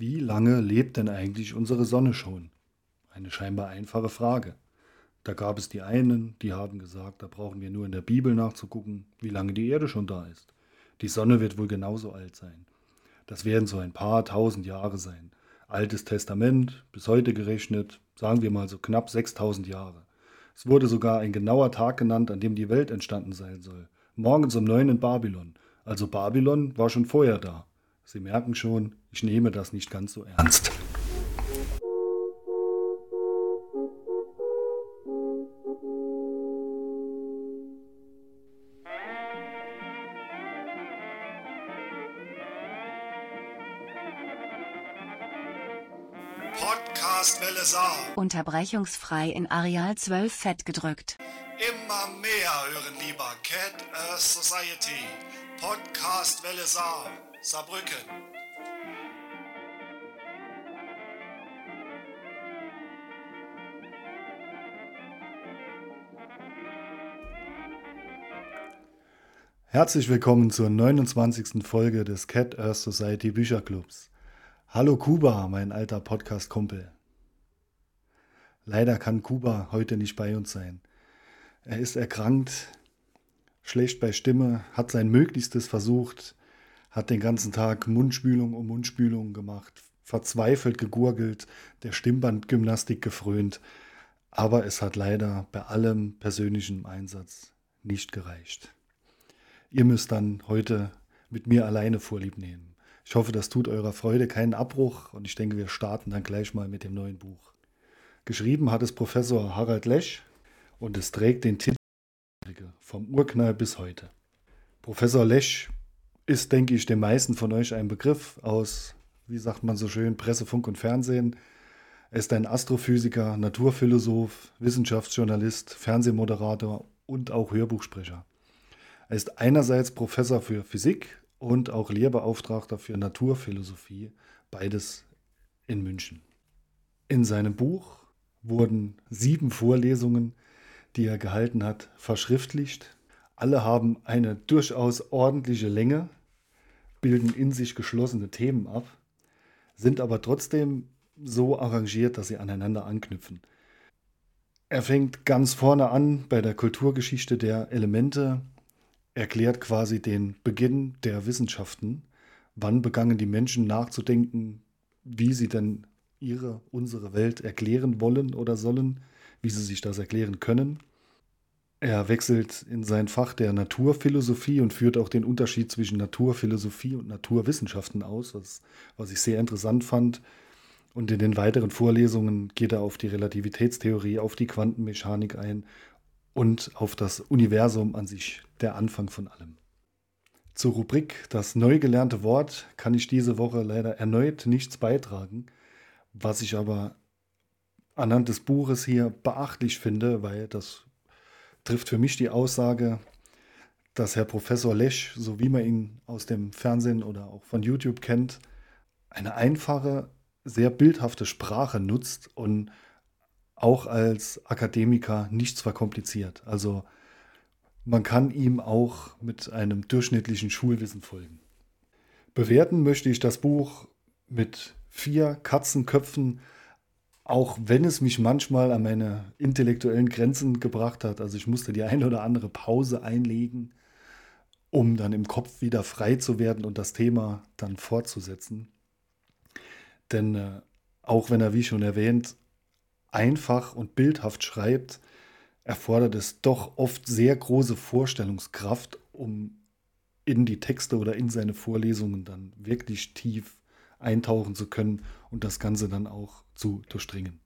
Wie lange lebt denn eigentlich unsere Sonne schon? Eine scheinbar einfache Frage. Da gab es die einen, die haben gesagt, da brauchen wir nur in der Bibel nachzugucken, wie lange die Erde schon da ist. Die Sonne wird wohl genauso alt sein. Das werden so ein paar tausend Jahre sein. Altes Testament, bis heute gerechnet, sagen wir mal so knapp 6000 Jahre. Es wurde sogar ein genauer Tag genannt, an dem die Welt entstanden sein soll. Morgens um neun in Babylon. Also Babylon war schon vorher da. Sie merken schon, ich nehme das nicht ganz so ernst. Podcastwelle Saar. Unterbrechungsfrei in Areal 12 fett gedrückt. Immer mehr hören lieber Cat Earth Society. Podcastwelle Saar. Saarbrücken. Herzlich willkommen zur 29. Folge des Cat Earth Society Bücherclubs. Hallo Kuba, mein alter Podcast-Kumpel. Leider kann Kuba heute nicht bei uns sein. Er ist erkrankt, schlecht bei Stimme, hat sein Möglichstes versucht, hat den ganzen Tag Mundspülung um Mundspülung gemacht, verzweifelt gegurgelt, der Stimmbandgymnastik gefrönt, aber es hat leider bei allem persönlichen Einsatz nicht gereicht. Ihr müsst dann heute mit mir alleine Vorlieb nehmen. Ich hoffe, das tut eurer Freude keinen Abbruch und ich denke, wir starten dann gleich mal mit dem neuen Buch. Geschrieben hat es Professor Harald Lesch und es trägt den Titel vom Urknall bis heute. Professor Lesch ist, denke ich, den meisten von euch ein Begriff aus, wie sagt man so schön, Presse, Funk und Fernsehen. Er ist ein Astrophysiker, Naturphilosoph, Wissenschaftsjournalist, Fernsehmoderator und auch Hörbuchsprecher. Er ist einerseits Professor für Physik und auch Lehrbeauftragter für Naturphilosophie, beides in München. In seinem Buch wurden sieben Vorlesungen, die er gehalten hat, verschriftlicht. Alle haben eine durchaus ordentliche Länge, bilden in sich geschlossene Themen ab, sind aber trotzdem so arrangiert, dass sie aneinander anknüpfen. Er fängt ganz vorne an bei der Kulturgeschichte der Elemente, erklärt quasi den Beginn der Wissenschaften. Wann begannen die Menschen nachzudenken, wie sie denn ihre, unsere Welt erklären wollen oder sollen, wie sie sich das erklären können. Er wechselt in sein Fach der Naturphilosophie und führt auch den Unterschied zwischen Naturphilosophie und Naturwissenschaften aus, was, was ich sehr interessant fand. Und in den weiteren Vorlesungen geht er auf die Relativitätstheorie, auf die Quantenmechanik ein und auf das Universum an sich, der Anfang von allem. Zur Rubrik Das neu gelernte Wort kann ich diese Woche leider erneut nichts beitragen, was ich aber anhand des Buches hier beachtlich finde, weil das trifft für mich die Aussage, dass Herr Professor Lesch, so wie man ihn aus dem Fernsehen oder auch von YouTube kennt, eine einfache, sehr bildhafte Sprache nutzt und auch als Akademiker nichts verkompliziert. Also man kann ihm auch mit einem durchschnittlichen Schulwissen folgen. Bewerten möchte ich das Buch mit vier Katzenköpfen, auch wenn es mich manchmal an meine intellektuellen Grenzen gebracht hat. Also ich musste die eine oder andere Pause einlegen, um dann im Kopf wieder frei zu werden und das Thema dann fortzusetzen. Denn äh, auch wenn er, wie schon erwähnt, einfach und bildhaft schreibt, erfordert es doch oft sehr große Vorstellungskraft, um in die Texte oder in seine Vorlesungen dann wirklich tief eintauchen zu können und das Ganze dann auch zu durchdringen.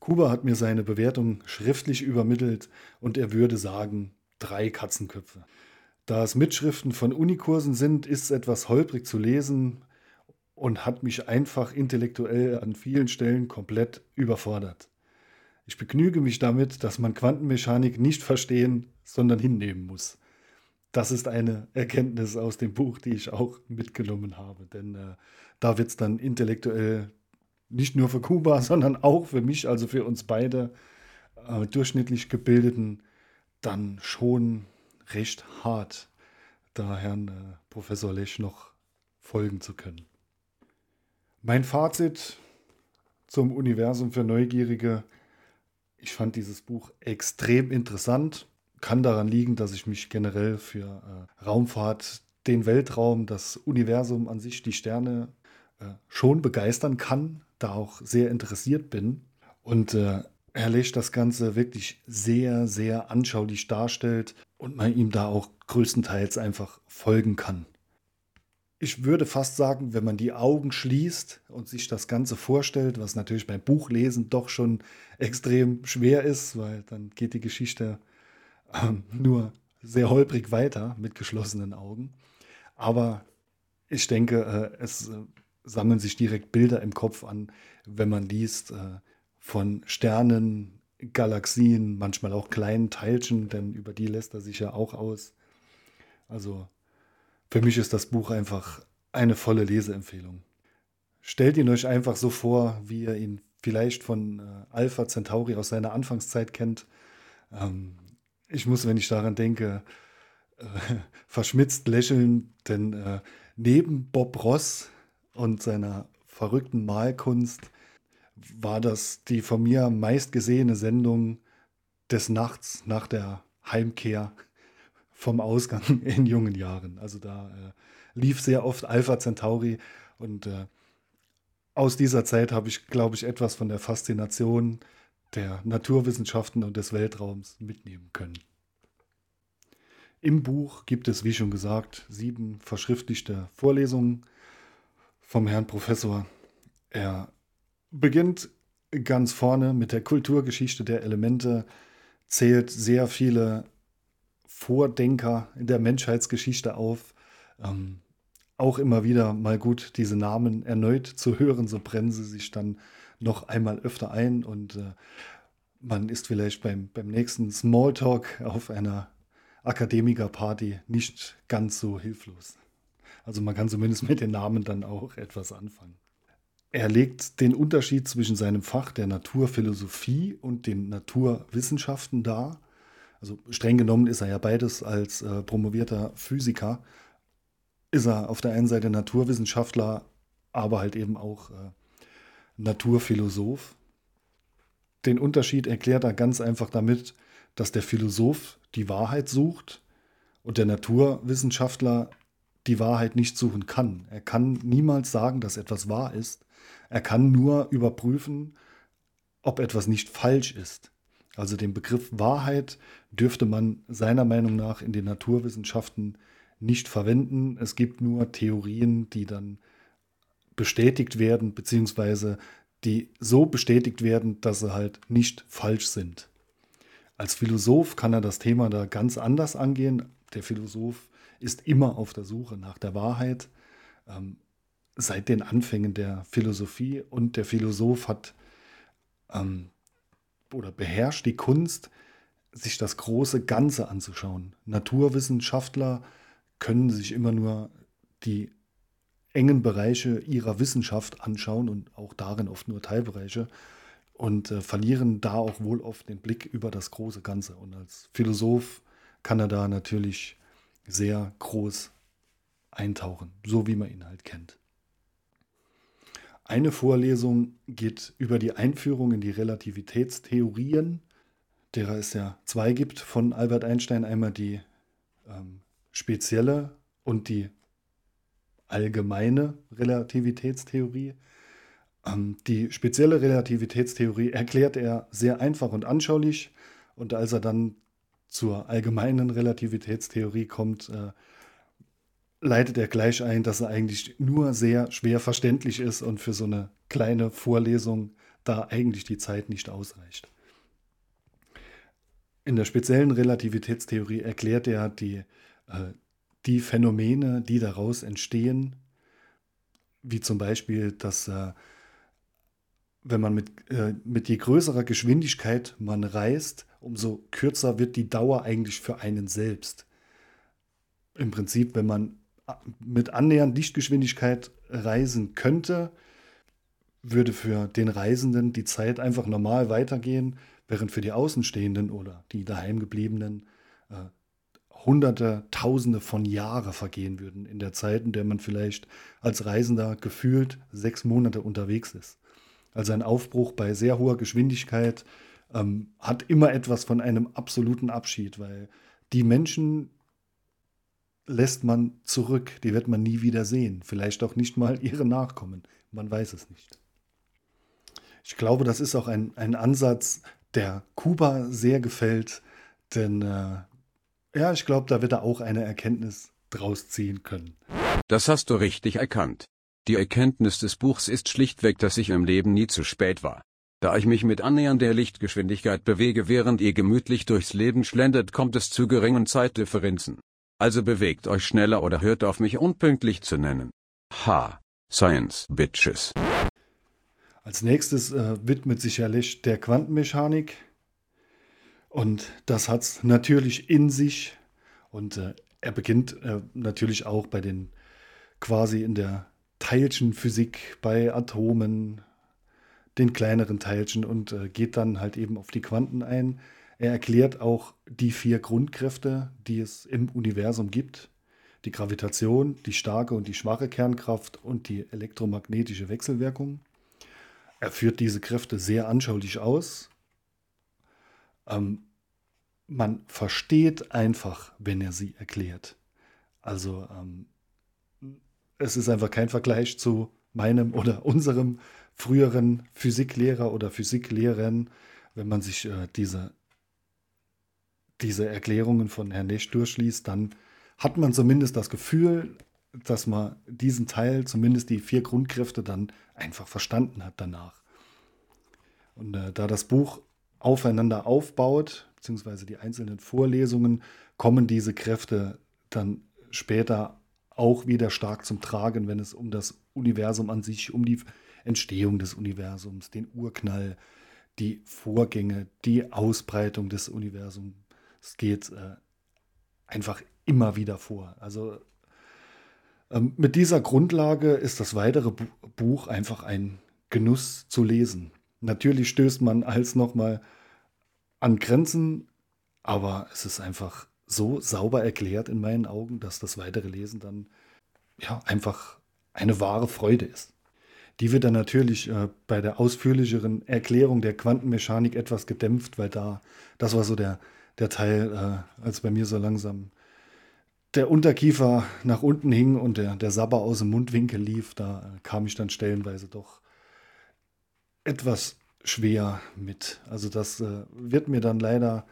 Kuba hat mir seine Bewertung schriftlich übermittelt und er würde sagen, drei Katzenköpfe. Da es Mitschriften von Unikursen sind, ist es etwas holprig zu lesen und hat mich einfach intellektuell an vielen Stellen komplett überfordert. Ich begnüge mich damit, dass man Quantenmechanik nicht verstehen, sondern hinnehmen muss. Das ist eine Erkenntnis aus dem Buch, die ich auch mitgenommen habe. Denn äh, da wird es dann intellektuell nicht nur für Kuba, sondern auch für mich, also für uns beide äh, durchschnittlich gebildeten, dann schon recht hart, da Herrn äh, Professor Lech noch folgen zu können. Mein Fazit zum Universum für Neugierige. Ich fand dieses Buch extrem interessant. Kann daran liegen, dass ich mich generell für äh, Raumfahrt, den Weltraum, das Universum an sich, die Sterne äh, schon begeistern kann, da auch sehr interessiert bin. Und äh, er lässt das Ganze wirklich sehr, sehr anschaulich darstellt und man ihm da auch größtenteils einfach folgen kann. Ich würde fast sagen, wenn man die Augen schließt und sich das Ganze vorstellt, was natürlich beim Buchlesen doch schon extrem schwer ist, weil dann geht die Geschichte ähm, nur sehr holprig weiter mit geschlossenen Augen. Aber ich denke, äh, es äh, sammeln sich direkt Bilder im Kopf an, wenn man liest äh, von Sternen, Galaxien, manchmal auch kleinen Teilchen, denn über die lässt er sich ja auch aus. Also für mich ist das Buch einfach eine volle Leseempfehlung. Stellt ihn euch einfach so vor, wie ihr ihn vielleicht von äh, Alpha Centauri aus seiner Anfangszeit kennt. Ähm, ich muss, wenn ich daran denke, äh, verschmitzt lächeln, denn äh, neben Bob Ross und seiner verrückten Malkunst war das die von mir meistgesehene Sendung des Nachts nach der Heimkehr vom Ausgang in jungen Jahren. Also da äh, lief sehr oft Alpha Centauri und äh, aus dieser Zeit habe ich, glaube ich, etwas von der Faszination der Naturwissenschaften und des Weltraums mitnehmen können. Im Buch gibt es, wie schon gesagt, sieben verschriftlichte Vorlesungen vom Herrn Professor. Er beginnt ganz vorne mit der Kulturgeschichte der Elemente, zählt sehr viele Vordenker in der Menschheitsgeschichte auf. Ähm, auch immer wieder mal gut, diese Namen erneut zu hören, so brennen sie sich dann noch einmal öfter ein und äh, man ist vielleicht beim, beim nächsten Smalltalk auf einer Akademikerparty nicht ganz so hilflos. Also man kann zumindest mit den Namen dann auch etwas anfangen. Er legt den Unterschied zwischen seinem Fach der Naturphilosophie und den Naturwissenschaften dar. Also streng genommen ist er ja beides als äh, promovierter Physiker. Ist er auf der einen Seite Naturwissenschaftler, aber halt eben auch äh, Naturphilosoph. Den Unterschied erklärt er ganz einfach damit, dass der Philosoph die Wahrheit sucht und der Naturwissenschaftler die Wahrheit nicht suchen kann. Er kann niemals sagen, dass etwas wahr ist. Er kann nur überprüfen, ob etwas nicht falsch ist. Also den Begriff Wahrheit dürfte man seiner Meinung nach in den Naturwissenschaften nicht verwenden. Es gibt nur Theorien, die dann bestätigt werden, beziehungsweise die so bestätigt werden, dass sie halt nicht falsch sind. Als Philosoph kann er das Thema da ganz anders angehen. Der Philosoph ist immer auf der Suche nach der Wahrheit. Ähm, seit den Anfängen der Philosophie und der Philosoph hat ähm, oder beherrscht die Kunst, sich das große Ganze anzuschauen. Naturwissenschaftler können sich immer nur die engen Bereiche ihrer Wissenschaft anschauen und auch darin oft nur Teilbereiche und äh, verlieren da auch wohl oft den Blick über das große Ganze. Und als Philosoph kann er da natürlich sehr groß eintauchen, so wie man ihn halt kennt. Eine Vorlesung geht über die Einführung in die Relativitätstheorien, derer es ja zwei gibt von Albert Einstein, einmal die ähm, spezielle und die allgemeine Relativitätstheorie. Ähm, die spezielle Relativitätstheorie erklärt er sehr einfach und anschaulich und als er dann zur allgemeinen Relativitätstheorie kommt, äh, leitet er gleich ein, dass er eigentlich nur sehr schwer verständlich ist und für so eine kleine Vorlesung da eigentlich die Zeit nicht ausreicht. In der speziellen Relativitätstheorie erklärt er die, äh, die Phänomene, die daraus entstehen, wie zum Beispiel, dass äh, wenn man mit, äh, mit je größerer Geschwindigkeit man reist, umso kürzer wird die Dauer eigentlich für einen selbst. Im Prinzip, wenn man mit annähernd Lichtgeschwindigkeit reisen könnte, würde für den Reisenden die Zeit einfach normal weitergehen, während für die Außenstehenden oder die daheimgebliebenen äh, Hunderte, Tausende von Jahre vergehen würden in der Zeit, in der man vielleicht als Reisender gefühlt sechs Monate unterwegs ist. Also ein Aufbruch bei sehr hoher Geschwindigkeit ähm, hat immer etwas von einem absoluten Abschied, weil die Menschen lässt man zurück, die wird man nie wieder sehen. Vielleicht auch nicht mal ihre Nachkommen. Man weiß es nicht. Ich glaube, das ist auch ein, ein Ansatz, der Kuba sehr gefällt, denn äh, ja, ich glaube, da wird er auch eine Erkenntnis draus ziehen können. Das hast du richtig erkannt. Die Erkenntnis des Buchs ist schlichtweg, dass ich im Leben nie zu spät war. Da ich mich mit annähernder Lichtgeschwindigkeit bewege, während ihr gemütlich durchs Leben schlendert, kommt es zu geringen Zeitdifferenzen. Also bewegt euch schneller oder hört auf mich unpünktlich zu nennen. Ha, Science Bitches. Als nächstes äh, widmet sich Herr der Quantenmechanik. Und das hat es natürlich in sich. Und äh, er beginnt äh, natürlich auch bei den quasi in der Teilchenphysik, bei Atomen, den kleineren Teilchen und äh, geht dann halt eben auf die Quanten ein. Er erklärt auch die vier Grundkräfte, die es im Universum gibt. Die Gravitation, die starke und die schwache Kernkraft und die elektromagnetische Wechselwirkung. Er führt diese Kräfte sehr anschaulich aus. Ähm, man versteht einfach, wenn er sie erklärt. Also ähm, es ist einfach kein Vergleich zu meinem oder unserem früheren Physiklehrer oder Physiklehrerin, wenn man sich äh, diese, diese Erklärungen von Herrn Nesch durchliest, dann hat man zumindest das Gefühl, dass man diesen Teil, zumindest die vier Grundkräfte, dann einfach verstanden hat danach. Und äh, da das Buch aufeinander aufbaut, beziehungsweise die einzelnen Vorlesungen, kommen diese Kräfte dann später auch wieder stark zum Tragen, wenn es um das Universum an sich, um die Entstehung des Universums, den Urknall, die Vorgänge, die Ausbreitung des Universums geht äh, einfach immer wieder vor. Also ähm, mit dieser Grundlage ist das weitere Bu Buch einfach ein Genuss zu lesen. Natürlich stößt man als nochmal an Grenzen, aber es ist einfach so sauber erklärt in meinen Augen, dass das weitere Lesen dann ja einfach eine wahre Freude ist. Die wird dann natürlich äh, bei der ausführlicheren Erklärung der Quantenmechanik etwas gedämpft, weil da, das war so der, der Teil, äh, als bei mir so langsam der Unterkiefer nach unten hing und der, der Sabber aus dem Mundwinkel lief, da äh, kam ich dann stellenweise doch etwas schwer mit. Also das äh, wird mir dann leider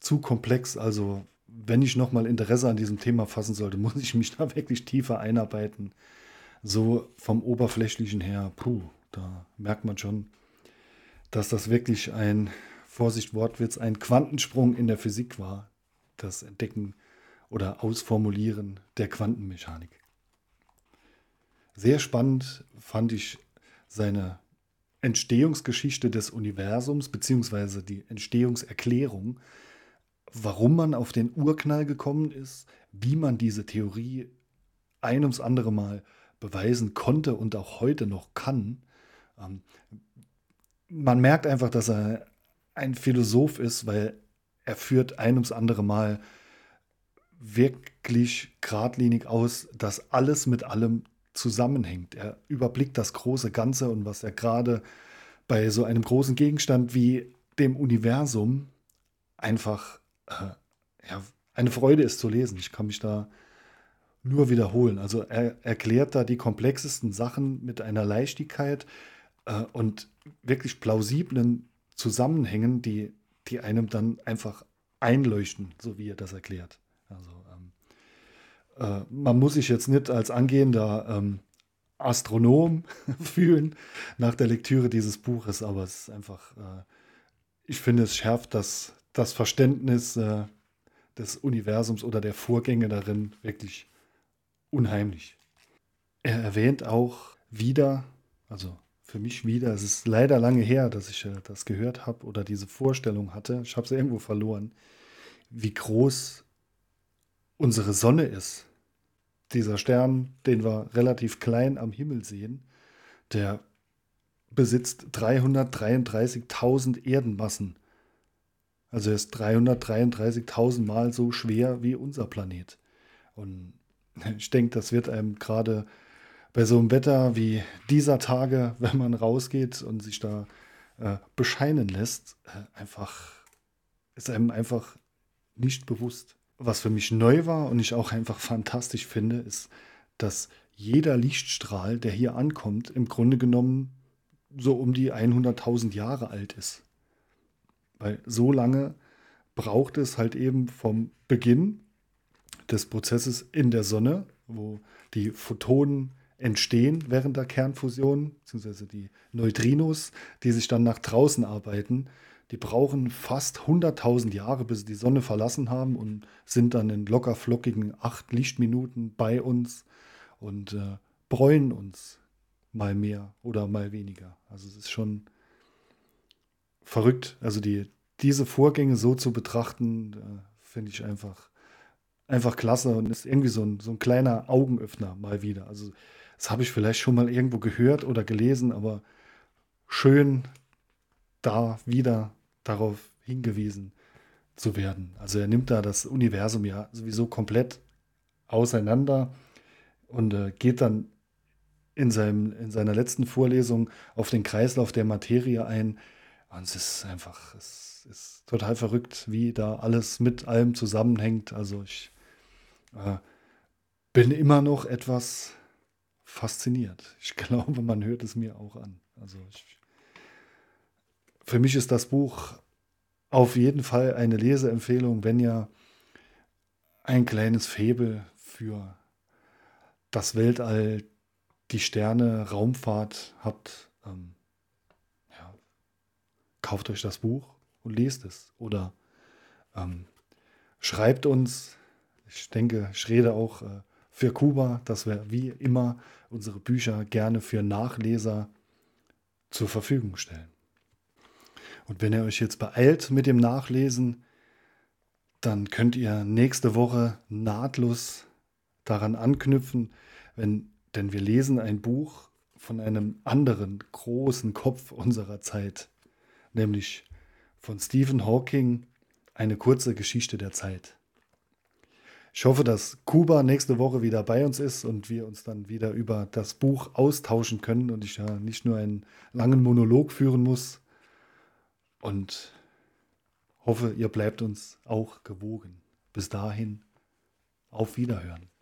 zu komplex. Also wenn ich nochmal Interesse an diesem Thema fassen sollte, muss ich mich da wirklich tiefer einarbeiten so vom Oberflächlichen her, puh, da merkt man schon, dass das wirklich ein, Vorsicht Wortwitz, ein Quantensprung in der Physik war, das Entdecken oder Ausformulieren der Quantenmechanik. Sehr spannend fand ich seine Entstehungsgeschichte des Universums, beziehungsweise die Entstehungserklärung, warum man auf den Urknall gekommen ist, wie man diese Theorie ein ums andere Mal beweisen konnte und auch heute noch kann. Ähm, man merkt einfach, dass er ein Philosoph ist, weil er führt ein ums andere Mal wirklich geradlinig aus, dass alles mit allem zusammenhängt. Er überblickt das große Ganze und was er gerade bei so einem großen Gegenstand wie dem Universum einfach äh, ja, eine Freude ist zu lesen. Ich kann mich da nur wiederholen. Also er erklärt da die komplexesten Sachen mit einer Leichtigkeit äh, und wirklich plausiblen Zusammenhängen, die, die einem dann einfach einleuchten, so wie er das erklärt. Also äh, man muss sich jetzt nicht als angehender ähm, Astronom fühlen nach der Lektüre dieses Buches, aber es ist einfach, äh, ich finde, es schärft das, das Verständnis äh, des Universums oder der Vorgänge darin wirklich unheimlich. Er erwähnt auch wieder, also für mich wieder, es ist leider lange her, dass ich äh, das gehört habe oder diese Vorstellung hatte, ich habe es irgendwo verloren, wie groß unsere Sonne ist. Dieser Stern, den wir relativ klein am Himmel sehen, der besitzt 333.000 Erdenmassen. Also er ist 333.000 Mal so schwer wie unser Planet. Und ich denke, das wird einem gerade bei so einem Wetter wie dieser Tage, wenn man rausgeht und sich da äh, bescheinen lässt, äh, einfach ist einem einfach nicht bewusst. Was für mich neu war und ich auch einfach fantastisch finde, ist, dass jeder Lichtstrahl, der hier ankommt, im Grunde genommen so um die 100.000 Jahre alt ist. Weil so lange braucht es halt eben vom Beginn des Prozesses in der Sonne, wo die Photonen entstehen während der Kernfusion, beziehungsweise die Neutrinos, die sich dann nach draußen arbeiten, die brauchen fast 100.000 Jahre, bis sie die Sonne verlassen haben und sind dann in locker flockigen acht Lichtminuten bei uns und äh, bräuen uns mal mehr oder mal weniger. Also es ist schon verrückt. Also die, diese Vorgänge so zu betrachten, äh, finde ich einfach, einfach klasse und ist irgendwie so ein, so ein kleiner Augenöffner mal wieder. Also das habe ich vielleicht schon mal irgendwo gehört oder gelesen, aber schön da wieder darauf hingewiesen zu werden. Also er nimmt da das Universum ja sowieso komplett auseinander und äh, geht dann in, seinem, in seiner letzten Vorlesung auf den Kreislauf der Materie ein. Und es ist einfach, es ist total verrückt, wie da alles mit allem zusammenhängt. Also ich äh, bin immer noch etwas fasziniert. Ich glaube, man hört es mir auch an. Also ich, für mich ist das Buch auf jeden Fall eine Leseempfehlung, wenn ihr ein kleines Faible für das Weltall, die Sterne, Raumfahrt habt, ähm, ja, kauft euch das Buch und lest es. Oder ähm, schreibt uns, ich denke, ich rede auch äh, für Kuba, dass wir wie immer unsere Bücher gerne für Nachleser zur Verfügung stellen. Und wenn ihr euch jetzt beeilt mit dem Nachlesen, dann könnt ihr nächste Woche nahtlos daran anknüpfen, wenn, denn wir lesen ein Buch von einem anderen großen Kopf unserer Zeit, nämlich von Stephen Hawking, eine kurze Geschichte der Zeit. Ich hoffe, dass Kuba nächste Woche wieder bei uns ist und wir uns dann wieder über das Buch austauschen können und ich ja nicht nur einen langen Monolog führen muss. Und hoffe, ihr bleibt uns auch gewogen. Bis dahin, auf Wiederhören.